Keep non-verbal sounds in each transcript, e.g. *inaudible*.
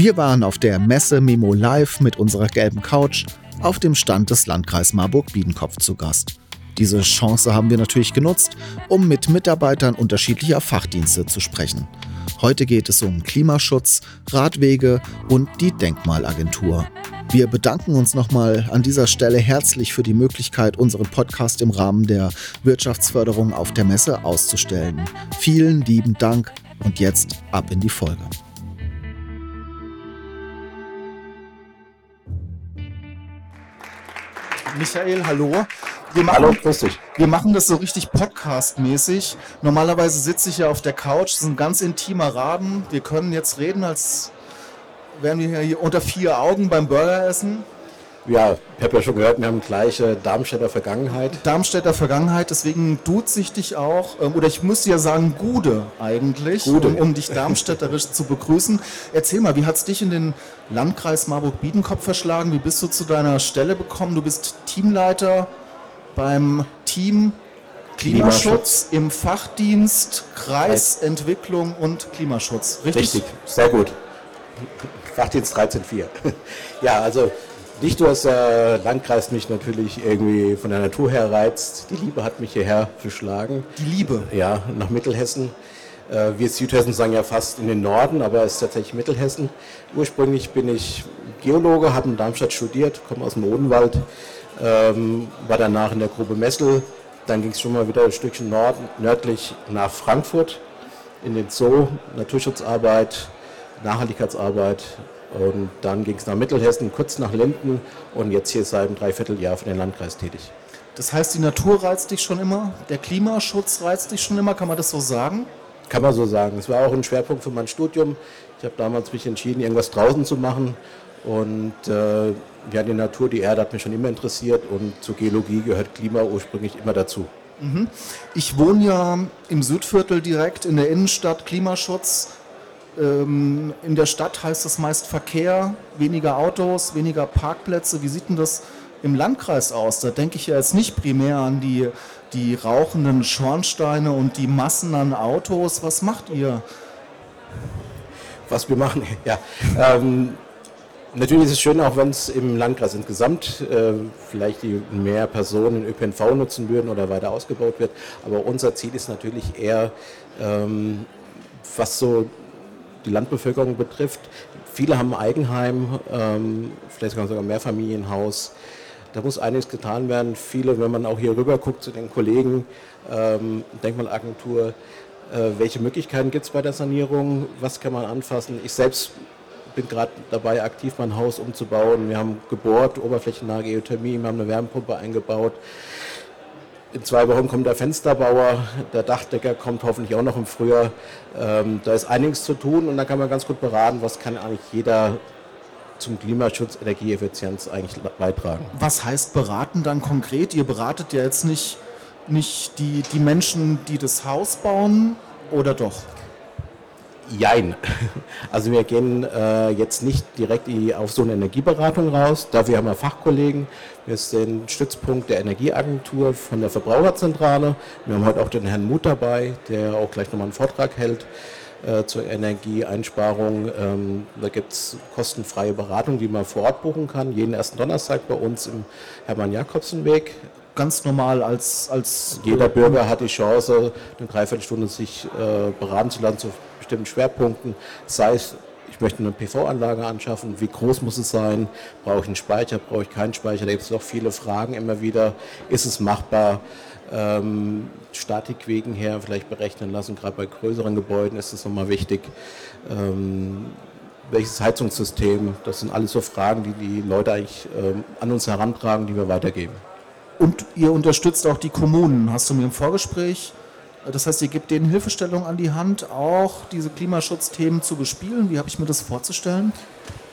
Wir waren auf der Messe Memo Live mit unserer gelben Couch auf dem Stand des Landkreis Marburg-Biedenkopf zu Gast. Diese Chance haben wir natürlich genutzt, um mit Mitarbeitern unterschiedlicher Fachdienste zu sprechen. Heute geht es um Klimaschutz, Radwege und die Denkmalagentur. Wir bedanken uns nochmal an dieser Stelle herzlich für die Möglichkeit, unseren Podcast im Rahmen der Wirtschaftsförderung auf der Messe auszustellen. Vielen lieben Dank und jetzt ab in die Folge. Michael, hallo. Wir machen, hallo, grüß dich. Wir machen das so richtig Podcast-mäßig. Normalerweise sitze ich ja auf der Couch, das ist ein ganz intimer Rahmen. Wir können jetzt reden, als wären wir hier unter vier Augen beim Burger essen. Ja, ich habe ja schon gehört, wir haben gleiche Darmstädter Vergangenheit. Darmstädter Vergangenheit, deswegen duze ich dich auch, ähm, oder ich müsste ja sagen Gude eigentlich, Gude. Um, um dich darmstädterisch zu begrüßen. Erzähl mal, wie hat es dich in den Landkreis Marburg-Biedenkopf verschlagen? Wie bist du zu deiner Stelle gekommen? Du bist Teamleiter beim Team Klimaschutz, Klimaschutz. im Fachdienst Kreisentwicklung und Klimaschutz. Richtig? Richtig, sehr gut. Fachdienst 13.4. *laughs* ja, also nicht nur, dass der Landkreis mich natürlich irgendwie von der Natur her reizt. Die Liebe hat mich hierher verschlagen. Die Liebe? Ja, nach Mittelhessen. Äh, wir Südhessen sagen ja fast in den Norden, aber es ist tatsächlich Mittelhessen. Ursprünglich bin ich Geologe, habe in Darmstadt studiert, komme aus dem Odenwald, ähm, war danach in der Gruppe Messel. Dann ging es schon mal wieder ein Stückchen nord nördlich nach Frankfurt in den Zoo, Naturschutzarbeit, Nachhaltigkeitsarbeit und dann ging es nach Mittelhessen, kurz nach Linden und jetzt hier seit einem Dreivierteljahr für den Landkreis tätig. Das heißt, die Natur reizt dich schon immer, der Klimaschutz reizt dich schon immer, kann man das so sagen? Kann man so sagen. Es war auch ein Schwerpunkt für mein Studium. Ich habe damals mich entschieden, irgendwas draußen zu machen. Und äh, ja, die Natur, die Erde hat mich schon immer interessiert und zur Geologie gehört Klima ursprünglich immer dazu. Mhm. Ich wohne ja im Südviertel direkt in der Innenstadt, Klimaschutz. Ähm, in der Stadt heißt es meist Verkehr, weniger Autos, weniger Parkplätze. Wie sieht denn das im Landkreis aus? Da denke ich ja jetzt nicht primär an die, die rauchenden Schornsteine und die Massen an Autos. Was macht ihr? Was wir machen, *laughs* ja. Ähm, natürlich ist es schön, auch wenn es im Landkreis insgesamt äh, vielleicht mehr Personen ÖPNV nutzen würden oder weiter ausgebaut wird. Aber unser Ziel ist natürlich eher, ähm, was so die Landbevölkerung betrifft. Viele haben Eigenheim, ähm, vielleicht sogar ein Mehrfamilienhaus. Da muss einiges getan werden. Viele, wenn man auch hier rüber guckt zu den Kollegen, ähm, Denkmalagentur, äh, welche Möglichkeiten gibt es bei der Sanierung? Was kann man anfassen? Ich selbst bin gerade dabei, aktiv mein Haus umzubauen. Wir haben gebohrt, oberflächennahe Geothermie, wir haben eine Wärmepumpe eingebaut. In zwei Wochen kommt der Fensterbauer, der Dachdecker kommt hoffentlich auch noch im Frühjahr. Ähm, da ist einiges zu tun und da kann man ganz gut beraten, was kann eigentlich jeder zum Klimaschutz, Energieeffizienz eigentlich beitragen. Was heißt beraten dann konkret? Ihr beratet ja jetzt nicht, nicht die, die Menschen, die das Haus bauen oder doch? Jein. *laughs* Also wir gehen äh, jetzt nicht direkt auf so eine Energieberatung raus. Dafür haben wir Fachkollegen. Wir sind Stützpunkt der Energieagentur von der Verbraucherzentrale. Wir haben heute auch den Herrn Mut dabei, der auch gleich nochmal einen Vortrag hält äh, zur Energieeinsparung. Ähm, da gibt es kostenfreie Beratung, die man vor Ort buchen kann. Jeden ersten Donnerstag bei uns im Hermann-Jakobsen-Weg ganz normal als, als jeder Bürger hat die Chance, eine Dreiviertelstunde sich äh, beraten zu lassen zu bestimmten Schwerpunkten, sei es ich möchte eine PV-Anlage anschaffen, wie groß muss es sein, brauche ich einen Speicher, brauche ich keinen Speicher, da gibt es noch viele Fragen immer wieder, ist es machbar, ähm, Statik wegen her vielleicht berechnen lassen, gerade bei größeren Gebäuden ist es nochmal wichtig, ähm, welches Heizungssystem, das sind alles so Fragen, die die Leute eigentlich ähm, an uns herantragen, die wir weitergeben. Und ihr unterstützt auch die Kommunen, hast du mir im Vorgespräch das heißt, ihr gebt denen Hilfestellung an die Hand, auch diese Klimaschutzthemen zu bespielen. Wie habe ich mir das vorzustellen?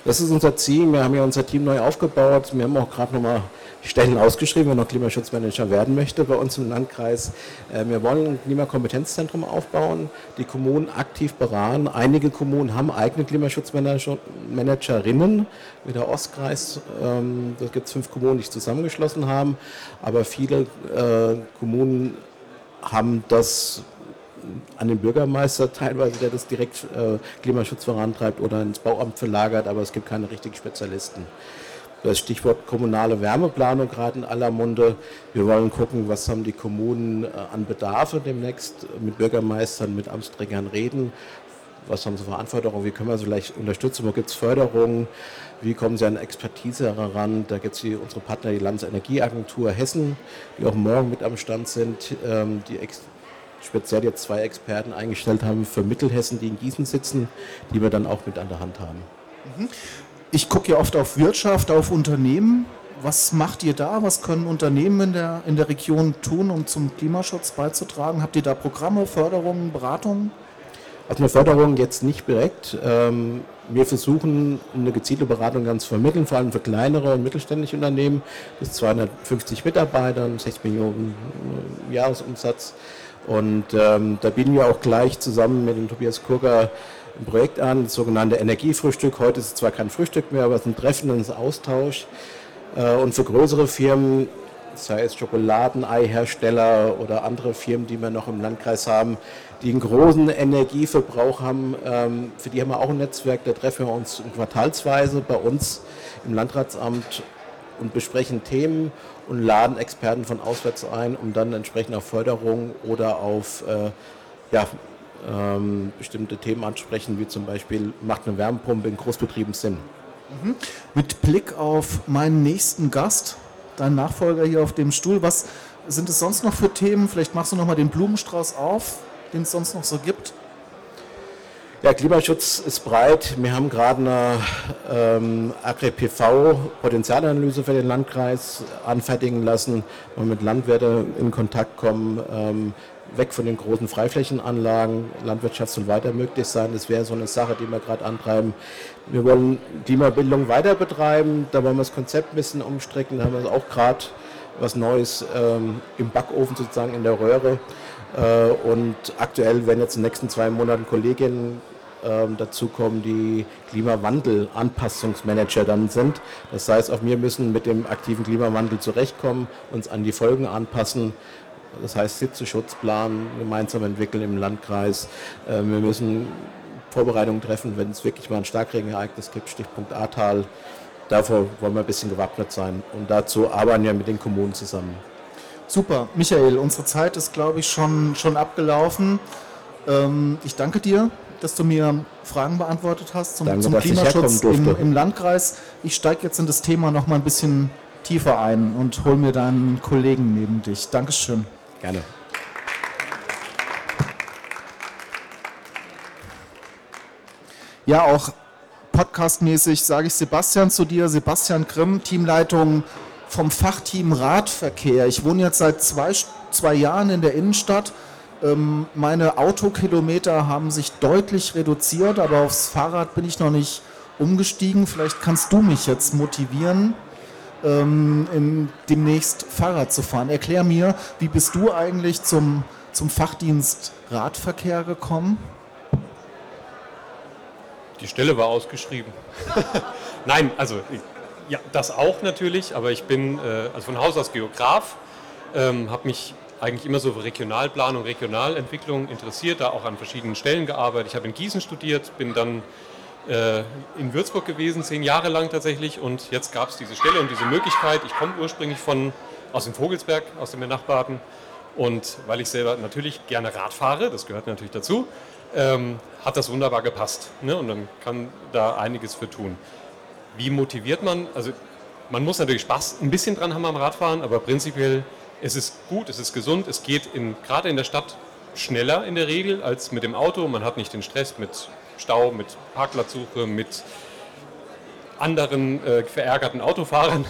Das ist unser Ziel. Wir haben ja unser Team neu aufgebaut. Wir haben auch gerade nochmal Stellen ausgeschrieben, wer noch Klimaschutzmanager werden möchte bei uns im Landkreis. Äh, wir wollen ein Klimakompetenzzentrum aufbauen, die Kommunen aktiv beraten. Einige Kommunen haben eigene Klimaschutzmanagerinnen, wie der Ostkreis. Ähm, da gibt es fünf Kommunen, die sich zusammengeschlossen haben. Aber viele äh, Kommunen haben das an den Bürgermeister teilweise, der das direkt äh, Klimaschutz vorantreibt oder ins Bauamt verlagert, aber es gibt keine richtigen Spezialisten. Das Stichwort kommunale Wärmeplanung gerade in aller Munde. Wir wollen gucken, was haben die Kommunen äh, an Bedarfe demnächst mit Bürgermeistern, mit Amtsträgern reden. Was haben sie für Anforderungen? Wie können wir sie vielleicht unterstützen? Wo gibt es Förderungen? Wie kommen sie an Expertise heran? Da gibt es unsere Partner, die Landesenergieagentur Hessen, die auch morgen mit am Stand sind, ähm, die speziell jetzt zwei Experten eingestellt haben für Mittelhessen, die in Gießen sitzen, die wir dann auch mit an der Hand haben. Mhm. Ich gucke ja oft auf Wirtschaft, auf Unternehmen. Was macht ihr da? Was können Unternehmen in der, in der Region tun, um zum Klimaschutz beizutragen? Habt ihr da Programme, Förderungen, Beratungen? Also eine Förderung jetzt nicht direkt. Ähm, wir versuchen eine gezielte Beratung ganz zu vermitteln, vor allem für kleinere und mittelständische Unternehmen bis 250 Mitarbeitern, 6 Millionen äh, Jahresumsatz. Und ähm, da bieten wir auch gleich zusammen mit dem Tobias Kurger ein Projekt an, das sogenannte Energiefrühstück. Heute ist es zwar kein Frühstück mehr, aber es ist ein Treffen und ein Austausch. Äh, und für größere Firmen, sei es Schokoladeneihersteller oder andere Firmen, die wir noch im Landkreis haben, die einen großen Energieverbrauch haben, ähm, für die haben wir auch ein Netzwerk. Da treffen wir uns quartalsweise bei uns im Landratsamt und besprechen Themen und laden Experten von auswärts ein, um dann entsprechend auf Förderung oder auf äh, ja, ähm, bestimmte Themen ansprechen, wie zum Beispiel, macht eine Wärmepumpe in Großbetrieben Sinn? Mhm. Mit Blick auf meinen nächsten Gast, deinen Nachfolger hier auf dem Stuhl, was sind es sonst noch für Themen? Vielleicht machst du noch mal den Blumenstrauß auf, den es sonst noch so gibt. Ja, Klimaschutz ist breit. Wir haben gerade eine ähm, Agri-PV-Potenzialanalyse für den Landkreis anfertigen lassen, wo wir mit Landwirten in Kontakt kommen, ähm, weg von den großen Freiflächenanlagen. Landwirtschaft soll weiter möglich sein. Das wäre so eine Sache, die wir gerade antreiben. Wir wollen Klimabildung weiter betreiben. Da wollen wir das Konzept ein bisschen umstrecken. Da haben wir auch gerade was Neues ähm, im Backofen sozusagen in der Röhre. Äh, und aktuell werden jetzt in den nächsten zwei Monaten Kolleginnen ähm, dazukommen, die Klimawandel-Anpassungsmanager dann sind. Das heißt, auch wir müssen mit dem aktiven Klimawandel zurechtkommen, uns an die Folgen anpassen. Das heißt, Hitzeschutzplan gemeinsam entwickeln im Landkreis. Äh, wir müssen Vorbereitungen treffen, wenn es wirklich mal ein Starkregenereignis gibt, Stichpunkt Ahrtal. Davor wollen wir ein bisschen gewappnet sein. Und dazu arbeiten wir mit den Kommunen zusammen. Super. Michael, unsere Zeit ist, glaube ich, schon, schon abgelaufen. Ähm, ich danke dir, dass du mir Fragen beantwortet hast zum, danke, zum Klimaschutz im, im, Landkreis. Ich steige jetzt in das Thema noch mal ein bisschen tiefer ein und hole mir deinen Kollegen neben dich. Dankeschön. Gerne. Ja, auch podcastmäßig sage ich Sebastian zu dir, Sebastian Grimm, Teamleitung vom Fachteam Radverkehr. Ich wohne jetzt seit zwei, zwei Jahren in der Innenstadt. Ähm, meine Autokilometer haben sich deutlich reduziert, aber aufs Fahrrad bin ich noch nicht umgestiegen. Vielleicht kannst du mich jetzt motivieren, ähm, demnächst Fahrrad zu fahren. Erklär mir, wie bist du eigentlich zum, zum Fachdienst Radverkehr gekommen? Die Stelle war ausgeschrieben. *laughs* Nein, also ja, das auch natürlich, aber ich bin äh, also von Haus aus Geograf, ähm, habe mich eigentlich immer so für Regionalplanung, Regionalentwicklung interessiert, da auch an verschiedenen Stellen gearbeitet. Ich habe in Gießen studiert, bin dann äh, in Würzburg gewesen, zehn Jahre lang tatsächlich und jetzt gab es diese Stelle und diese Möglichkeit. Ich komme ursprünglich von, aus dem Vogelsberg, aus dem Benachbarten und weil ich selber natürlich gerne Rad fahre, das gehört natürlich dazu, ähm, hat das wunderbar gepasst ne? und dann kann da einiges für tun. Wie motiviert man? Also man muss natürlich Spaß ein bisschen dran haben am Radfahren, aber prinzipiell es ist gut, es ist gesund, es geht in, gerade in der Stadt schneller in der Regel als mit dem Auto. Man hat nicht den Stress mit Stau, mit Parkplatzsuche, mit anderen äh, verärgerten Autofahrern.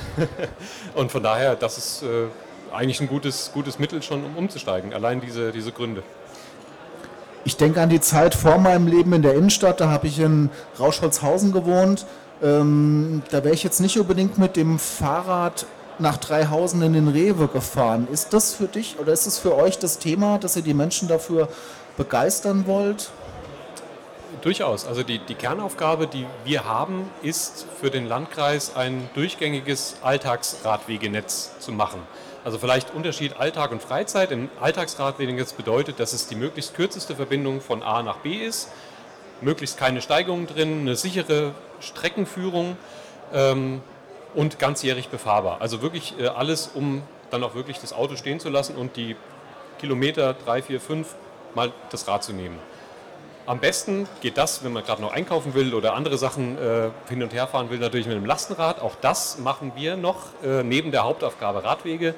*laughs* Und von daher, das ist äh, eigentlich ein gutes, gutes Mittel schon, um umzusteigen. Allein diese, diese Gründe. Ich denke an die Zeit vor meinem Leben in der Innenstadt, da habe ich in Rauschholzhausen gewohnt. Ähm, da wäre ich jetzt nicht unbedingt mit dem Fahrrad nach Dreihausen in den Rewe gefahren. Ist das für dich oder ist es für euch das Thema, dass ihr die Menschen dafür begeistern wollt? Durchaus. Also die, die Kernaufgabe, die wir haben, ist für den Landkreis ein durchgängiges Alltagsradwegenetz zu machen. Also vielleicht Unterschied Alltag und Freizeit. Im Alltagsradwegenetz bedeutet, dass es die möglichst kürzeste Verbindung von A nach B ist, möglichst keine Steigungen drin, eine sichere Streckenführung. Ähm, und ganzjährig befahrbar. Also wirklich äh, alles, um dann auch wirklich das Auto stehen zu lassen und die Kilometer 3, 4, 5 mal das Rad zu nehmen. Am besten geht das, wenn man gerade noch einkaufen will oder andere Sachen äh, hin und her fahren will, natürlich mit einem Lastenrad. Auch das machen wir noch äh, neben der Hauptaufgabe Radwege.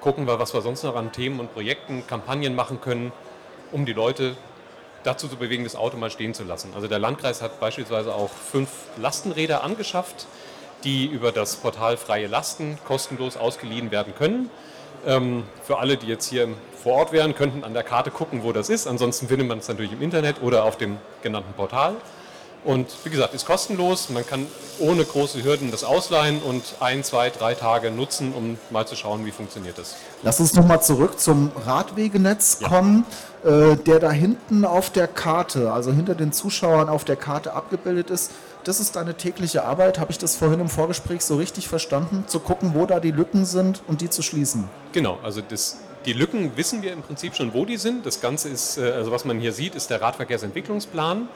Gucken wir, was wir sonst noch an Themen und Projekten, Kampagnen machen können, um die Leute dazu zu bewegen, das Auto mal stehen zu lassen. Also der Landkreis hat beispielsweise auch fünf Lastenräder angeschafft, die über das Portal Freie Lasten kostenlos ausgeliehen werden können. Ähm, für alle, die jetzt hier vor Ort wären, könnten an der Karte gucken, wo das ist. Ansonsten findet man es natürlich im Internet oder auf dem genannten Portal. Und wie gesagt, ist kostenlos. Man kann ohne große Hürden das ausleihen und ein, zwei, drei Tage nutzen, um mal zu schauen, wie funktioniert das. Lass uns nochmal zurück zum Radwegenetz ja. kommen, äh, der da hinten auf der Karte, also hinter den Zuschauern auf der Karte abgebildet ist das ist deine tägliche Arbeit. Habe ich das vorhin im Vorgespräch so richtig verstanden? Zu gucken, wo da die Lücken sind und die zu schließen. Genau, also das, die Lücken wissen wir im Prinzip schon, wo die sind. Das Ganze ist, äh, also was man hier sieht, ist der Radverkehrsentwicklungsplan,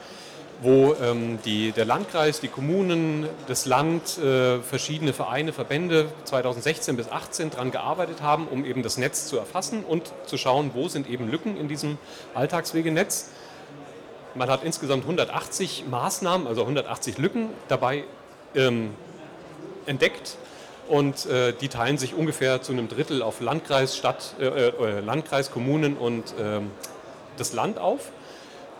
wo ähm, die, der Landkreis, die Kommunen, das Land, äh, verschiedene Vereine, Verbände 2016 bis 2018 daran gearbeitet haben, um eben das Netz zu erfassen und zu schauen, wo sind eben Lücken in diesem Alltagswegenetz. Man hat insgesamt 180 Maßnahmen, also 180 Lücken dabei ähm, entdeckt und äh, die teilen sich ungefähr zu einem Drittel auf Landkreis, Stadt, äh, äh, Landkreis, Kommunen und ähm, das Land auf.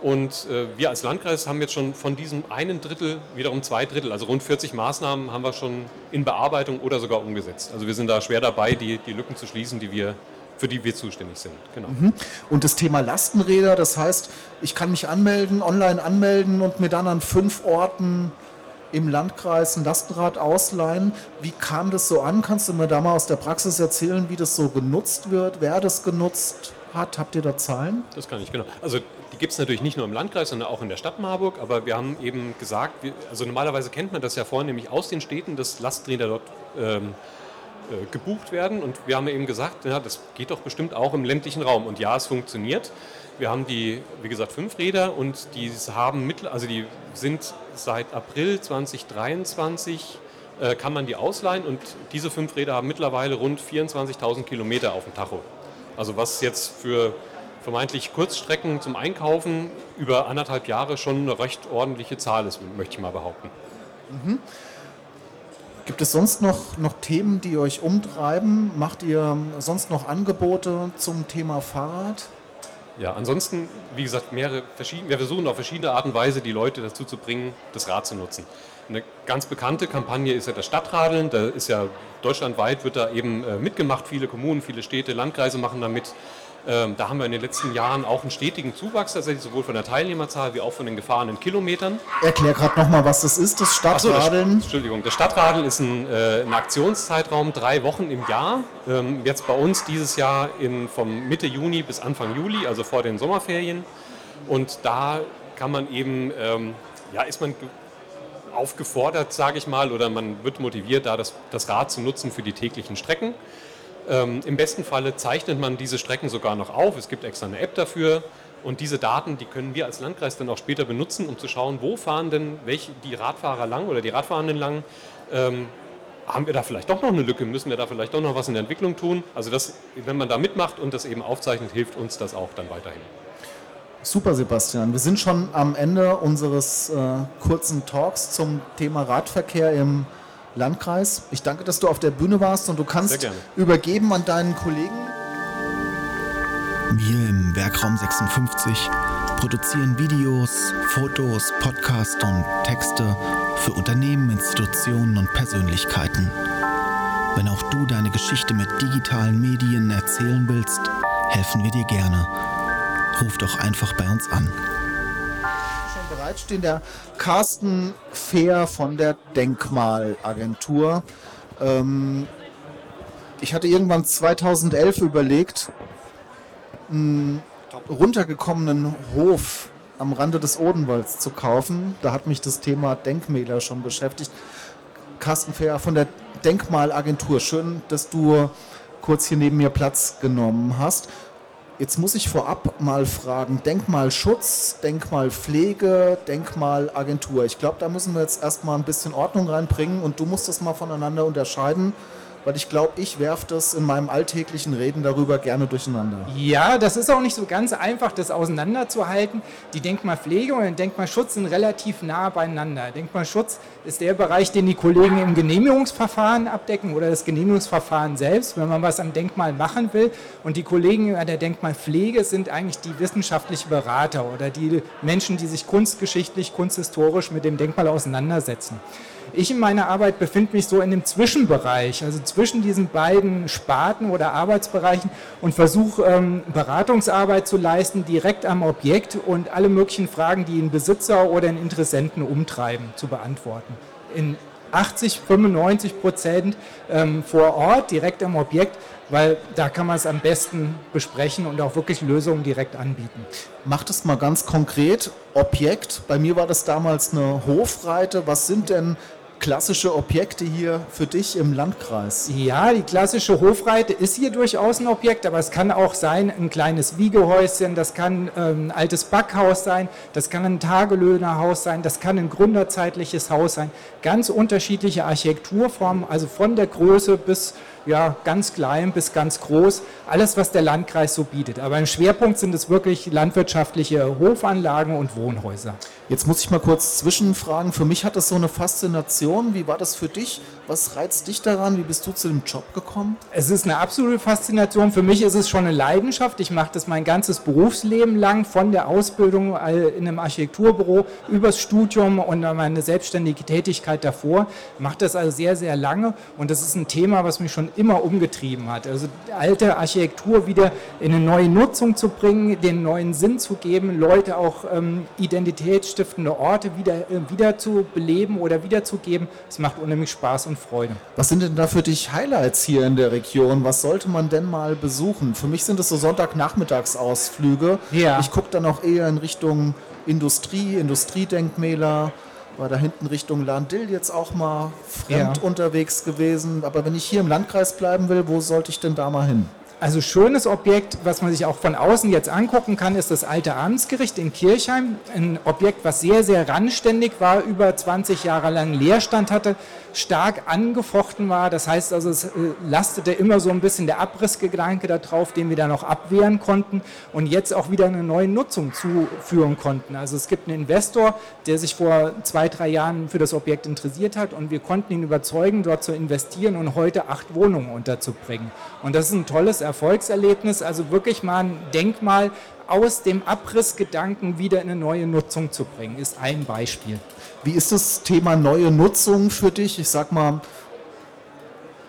Und äh, wir als Landkreis haben jetzt schon von diesem einen Drittel wiederum zwei Drittel, also rund 40 Maßnahmen haben wir schon in Bearbeitung oder sogar umgesetzt. Also wir sind da schwer dabei, die, die Lücken zu schließen, die wir für die wir zuständig sind. Genau. Mhm. Und das Thema Lastenräder, das heißt, ich kann mich anmelden, online anmelden und mir dann an fünf Orten im Landkreis ein Lastenrad ausleihen. Wie kam das so an? Kannst du mir da mal aus der Praxis erzählen, wie das so genutzt wird, wer das genutzt hat? Habt ihr da Zahlen? Das kann ich, genau. Also die gibt es natürlich nicht nur im Landkreis, sondern auch in der Stadt Marburg. Aber wir haben eben gesagt, wir, also normalerweise kennt man das ja vornehmlich aus den Städten, dass Lastenräder dort ähm, äh, gebucht werden. Und wir haben eben gesagt, ja, das geht doch bestimmt auch im ländlichen Raum. Und ja, es funktioniert. Wir haben die, wie gesagt, fünf Räder und die haben mittel, also die sind seit April 2023 äh, kann man die ausleihen und diese fünf Räder haben mittlerweile rund 24.000 Kilometer auf dem Tacho. Also was jetzt für vermeintlich Kurzstrecken zum Einkaufen über anderthalb Jahre schon eine recht ordentliche Zahl ist, möchte ich mal behaupten. Mhm. Gibt es sonst noch, noch Themen, die euch umtreiben? Macht ihr sonst noch Angebote zum Thema Fahrrad? Ja, ansonsten, wie gesagt, mehrere verschiedene, wir versuchen auf verschiedene Art und Weise die Leute dazu zu bringen, das Rad zu nutzen. Eine ganz bekannte Kampagne ist ja das Stadtradeln. Da ist ja deutschlandweit wird da eben äh, mitgemacht. Viele Kommunen, viele Städte, Landkreise machen da mit. Ähm, da haben wir in den letzten Jahren auch einen stetigen Zuwachs, tatsächlich sowohl von der Teilnehmerzahl wie auch von den gefahrenen Kilometern. Erklär gerade nochmal, was das ist, das Stadtradeln. So, das, Entschuldigung, das Stadtradeln ist ein, äh, ein, Aktionszeitraum, drei Wochen im Jahr. Ähm, jetzt bei uns dieses Jahr in, vom Mitte Juni bis Anfang Juli, also vor den Sommerferien. Und da kann man eben, ähm, ja, ist man aufgefordert, sage ich mal, oder man wird motiviert, da das, das Rad zu nutzen für die täglichen Strecken. Ähm, Im besten Falle zeichnet man diese Strecken sogar noch auf. Es gibt extra eine App dafür. Und diese Daten, die können wir als Landkreis dann auch später benutzen, um zu schauen, wo fahren denn welche, die Radfahrer lang oder die Radfahrenden lang. Ähm, haben wir da vielleicht doch noch eine Lücke? Müssen wir da vielleicht doch noch was in der Entwicklung tun? Also das, wenn man da mitmacht und das eben aufzeichnet, hilft uns das auch dann weiterhin. Super, Sebastian. Wir sind schon am Ende unseres äh, kurzen Talks zum Thema Radverkehr im Landkreis. Ich danke, dass du auf der Bühne warst und du kannst übergeben an deinen Kollegen. Wir im Werkraum 56 produzieren Videos, Fotos, Podcasts und Texte für Unternehmen, Institutionen und Persönlichkeiten. Wenn auch du deine Geschichte mit digitalen Medien erzählen willst, helfen wir dir gerne. Ruf doch einfach bei uns an. Bereitstehen der Carsten Fehr von der Denkmalagentur. Ähm, ich hatte irgendwann 2011 überlegt, einen runtergekommenen Hof am Rande des Odenwalds zu kaufen. Da hat mich das Thema Denkmäler schon beschäftigt. Carsten Fehr von der Denkmalagentur. Schön, dass du kurz hier neben mir Platz genommen hast. Jetzt muss ich vorab mal fragen, Denkmalschutz, Denkmalpflege, Denkmalagentur. Ich glaube, da müssen wir jetzt erstmal ein bisschen Ordnung reinbringen und du musst das mal voneinander unterscheiden weil ich glaube, ich werfe das in meinem alltäglichen Reden darüber gerne durcheinander. Ja, das ist auch nicht so ganz einfach, das auseinanderzuhalten. Die Denkmalpflege und der Denkmalschutz sind relativ nah beieinander. Denkmalschutz ist der Bereich, den die Kollegen im Genehmigungsverfahren abdecken oder das Genehmigungsverfahren selbst, wenn man was am Denkmal machen will. Und die Kollegen der Denkmalpflege sind eigentlich die wissenschaftlichen Berater oder die Menschen, die sich kunstgeschichtlich, kunsthistorisch mit dem Denkmal auseinandersetzen. Ich in meiner Arbeit befinde mich so in dem Zwischenbereich, also zwischen diesen beiden Sparten oder Arbeitsbereichen und versuche ähm, Beratungsarbeit zu leisten, direkt am Objekt und alle möglichen Fragen, die einen Besitzer oder einen Interessenten umtreiben, zu beantworten. In 80, 95 Prozent ähm, vor Ort, direkt am Objekt, weil da kann man es am besten besprechen und auch wirklich Lösungen direkt anbieten. Macht es mal ganz konkret. Objekt, bei mir war das damals eine Hofreite. Was sind denn klassische Objekte hier für dich im Landkreis? Ja, die klassische Hofreite ist hier durchaus ein Objekt, aber es kann auch sein ein kleines Wiegehäuschen, das kann ähm, ein altes Backhaus sein, das kann ein Tagelöhnerhaus sein, das kann ein gründerzeitliches Haus sein. Ganz unterschiedliche Architekturformen, also von der Größe bis ja, ganz klein bis ganz groß, alles, was der Landkreis so bietet. Aber im Schwerpunkt sind es wirklich landwirtschaftliche Hofanlagen und Wohnhäuser. Jetzt muss ich mal kurz zwischenfragen. Für mich hat das so eine Faszination. Wie war das für dich? Was reizt dich daran? Wie bist du zu dem Job gekommen? Es ist eine absolute Faszination. Für mich ist es schon eine Leidenschaft. Ich mache das mein ganzes Berufsleben lang, von der Ausbildung in einem Architekturbüro übers Studium und meine selbstständige Tätigkeit davor. Ich mache das also sehr, sehr lange und das ist ein Thema, was mich schon immer umgetrieben hat. Also alte Architektur wieder in eine neue Nutzung zu bringen, den neuen Sinn zu geben, Leute auch ähm, identitätsstiftende Orte wieder, äh, wieder zu beleben oder wiederzugeben. Es macht unheimlich Spaß und Freude. Was sind denn da für dich Highlights hier in der Region? Was sollte man denn mal besuchen? Für mich sind es so Sonntagnachmittagsausflüge. Ja. Ich gucke dann auch eher in Richtung Industrie, Industriedenkmäler war da hinten Richtung Landil jetzt auch mal fremd ja. unterwegs gewesen. Aber wenn ich hier im Landkreis bleiben will, wo sollte ich denn da mal hin? Also schönes Objekt, was man sich auch von außen jetzt angucken kann, ist das alte Amtsgericht in Kirchheim. Ein Objekt, was sehr, sehr randständig war, über 20 Jahre lang Leerstand hatte, stark angefochten war. Das heißt also, es äh, lastete immer so ein bisschen der Abrissgedanke darauf, den wir da noch abwehren konnten und jetzt auch wieder eine neue Nutzung zuführen konnten. Also es gibt einen Investor, der sich vor zwei, drei Jahren für das Objekt interessiert hat und wir konnten ihn überzeugen, dort zu investieren und heute acht Wohnungen unterzubringen. Und das ist ein tolles Erfolgserlebnis, also wirklich mal ein Denkmal aus dem Abrissgedanken wieder in eine neue Nutzung zu bringen, ist ein Beispiel. Wie ist das Thema neue Nutzung für dich? Ich sag mal,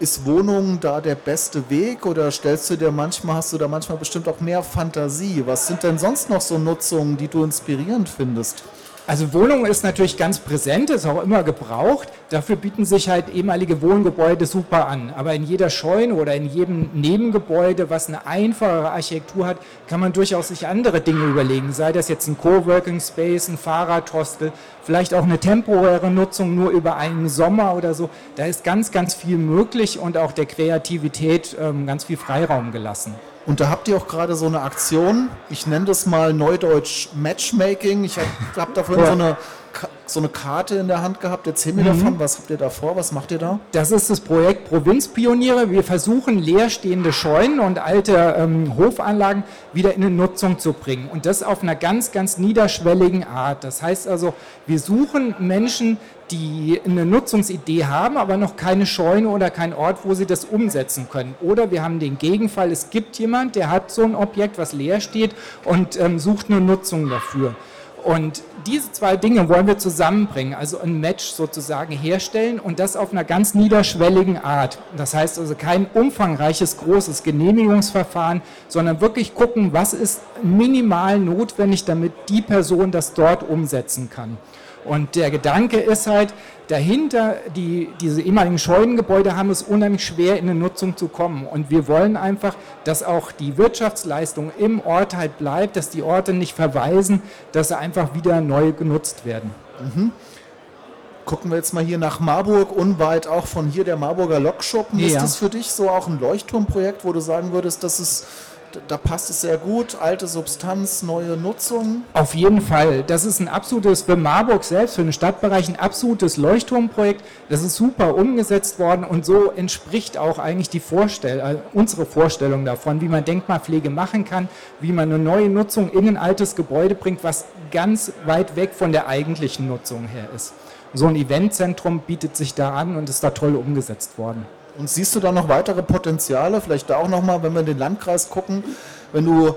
ist Wohnung da der beste Weg oder stellst du dir manchmal, hast du da manchmal bestimmt auch mehr Fantasie? Was sind denn sonst noch so Nutzungen, die du inspirierend findest? Also Wohnung ist natürlich ganz präsent, ist auch immer gebraucht. Dafür bieten sich halt ehemalige Wohngebäude super an. Aber in jeder Scheune oder in jedem Nebengebäude, was eine einfachere Architektur hat, kann man durchaus sich andere Dinge überlegen. Sei das jetzt ein Coworking Space, ein Fahrradhostel, vielleicht auch eine temporäre Nutzung nur über einen Sommer oder so. Da ist ganz, ganz viel möglich und auch der Kreativität ähm, ganz viel Freiraum gelassen. Und da habt ihr auch gerade so eine Aktion, ich nenne das mal Neudeutsch Matchmaking. Ich habe hab da vorhin so eine so eine Karte in der Hand gehabt. Erzähl mir mhm. davon, was habt ihr da vor, was macht ihr da? Das ist das Projekt Provinzpioniere. Wir versuchen leerstehende Scheunen und alte ähm, Hofanlagen wieder in eine Nutzung zu bringen. Und das auf einer ganz, ganz niederschwelligen Art. Das heißt also, wir suchen Menschen, die eine Nutzungsidee haben, aber noch keine Scheune oder keinen Ort, wo sie das umsetzen können. Oder wir haben den Gegenfall, es gibt jemand, der hat so ein Objekt, was leer steht und ähm, sucht eine Nutzung dafür. Und diese zwei Dinge wollen wir zusammenbringen, also ein Match sozusagen herstellen und das auf einer ganz niederschwelligen Art. Das heißt also kein umfangreiches, großes Genehmigungsverfahren, sondern wirklich gucken, was ist minimal notwendig, damit die Person das dort umsetzen kann. Und der Gedanke ist halt, dahinter, die, diese ehemaligen Scheunengebäude haben es unheimlich schwer in eine Nutzung zu kommen. Und wir wollen einfach, dass auch die Wirtschaftsleistung im Ort halt bleibt, dass die Orte nicht verweisen, dass sie einfach wieder neu genutzt werden. Mhm. Gucken wir jetzt mal hier nach Marburg, unweit auch von hier der Marburger Lokschuppen. Ja. Ist das für dich so auch ein Leuchtturmprojekt, wo du sagen würdest, das ist da passt es sehr gut. Alte Substanz, neue Nutzung. Auf jeden Fall. Das ist ein absolutes, für Marburg selbst, für den Stadtbereich, ein absolutes Leuchtturmprojekt. Das ist super umgesetzt worden und so entspricht auch eigentlich die Vorstell äh, unsere Vorstellung davon, wie man Denkmalpflege machen kann, wie man eine neue Nutzung in ein altes Gebäude bringt, was ganz weit weg von der eigentlichen Nutzung her ist. So ein Eventzentrum bietet sich da an und ist da toll umgesetzt worden. Und siehst du da noch weitere Potenziale? Vielleicht da auch nochmal, wenn wir in den Landkreis gucken, wenn du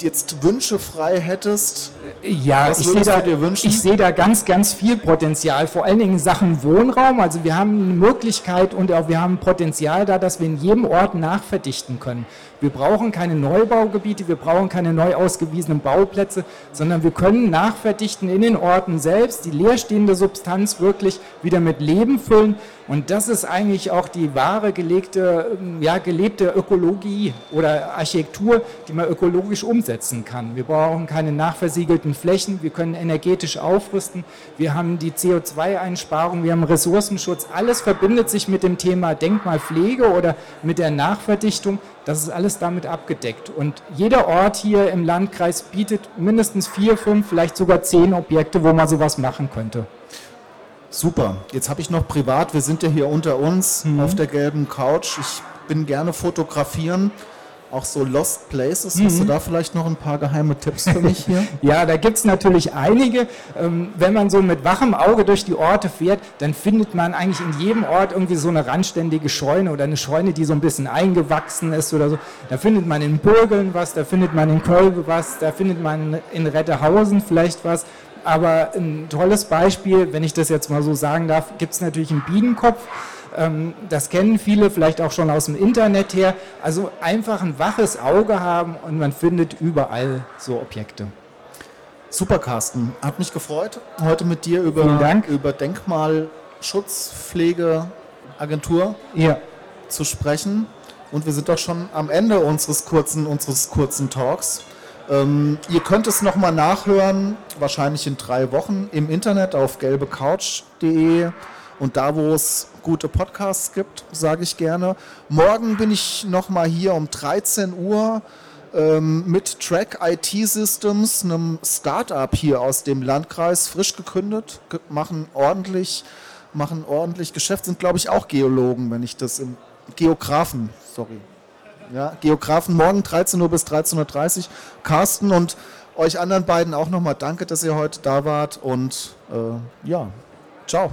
jetzt Wünsche frei hättest, ja, was ich sehe da? Ich sehe da ganz, ganz viel Potenzial, vor allen Dingen in Sachen Wohnraum. Also wir haben eine Möglichkeit und auch wir haben Potenzial da, dass wir in jedem Ort nachverdichten können. Wir brauchen keine Neubaugebiete, wir brauchen keine neu ausgewiesenen Bauplätze, sondern wir können nachverdichten in den Orten selbst, die leerstehende Substanz wirklich wieder mit Leben füllen. Und das ist eigentlich auch die wahre gelegte, ja, gelebte Ökologie oder Architektur, die man ökologisch umsetzen kann. Wir brauchen keine nachversiegelten Flächen, wir können energetisch aufrüsten, wir haben die CO2-Einsparung, wir haben Ressourcenschutz. Alles verbindet sich mit dem Thema Denkmalpflege oder mit der Nachverdichtung. Das ist alles damit abgedeckt. Und jeder Ort hier im Landkreis bietet mindestens vier, fünf, vielleicht sogar zehn Objekte, wo man sowas machen könnte. Super. Jetzt habe ich noch privat, wir sind ja hier unter uns mhm. auf der gelben Couch. Ich bin gerne fotografieren auch so Lost Places. Mhm. Hast du mhm. da vielleicht noch ein paar geheime Tipps für mich hier? *laughs* ja, da gibt es natürlich einige. Ähm, wenn man so mit wachem Auge durch die Orte fährt, dann findet man eigentlich in jedem Ort irgendwie so eine randständige Scheune oder eine Scheune, die so ein bisschen eingewachsen ist oder so. Da findet man in Burgeln was, da findet man in Kolbe was, da findet man in Rettehausen vielleicht was. Aber ein tolles Beispiel, wenn ich das jetzt mal so sagen darf, gibt es natürlich im Biedenkopf. Ähm, das kennen viele vielleicht auch schon aus dem Internet her. Also einfach ein waches Auge haben und man findet überall so Objekte. Super, Carsten. Hat mich gefreut, heute mit dir über, über Denkmalschutzpflegeagentur ja. zu sprechen. Und wir sind doch schon am Ende unseres kurzen, unseres kurzen Talks. Ähm, ihr könnt es nochmal nachhören, wahrscheinlich in drei Wochen im Internet auf gelbecouch.de und da, wo es gute Podcasts gibt, sage ich gerne. Morgen bin ich nochmal hier um 13 Uhr ähm, mit Track IT Systems, einem Startup hier aus dem Landkreis, frisch gekündet, ge machen ordentlich, machen ordentlich Geschäft, sind glaube ich auch Geologen, wenn ich das im Geografen, sorry. Ja, Geografen morgen 13 Uhr bis 13.30 Uhr. Carsten und euch anderen beiden auch nochmal danke, dass ihr heute da wart und äh, ja, ciao.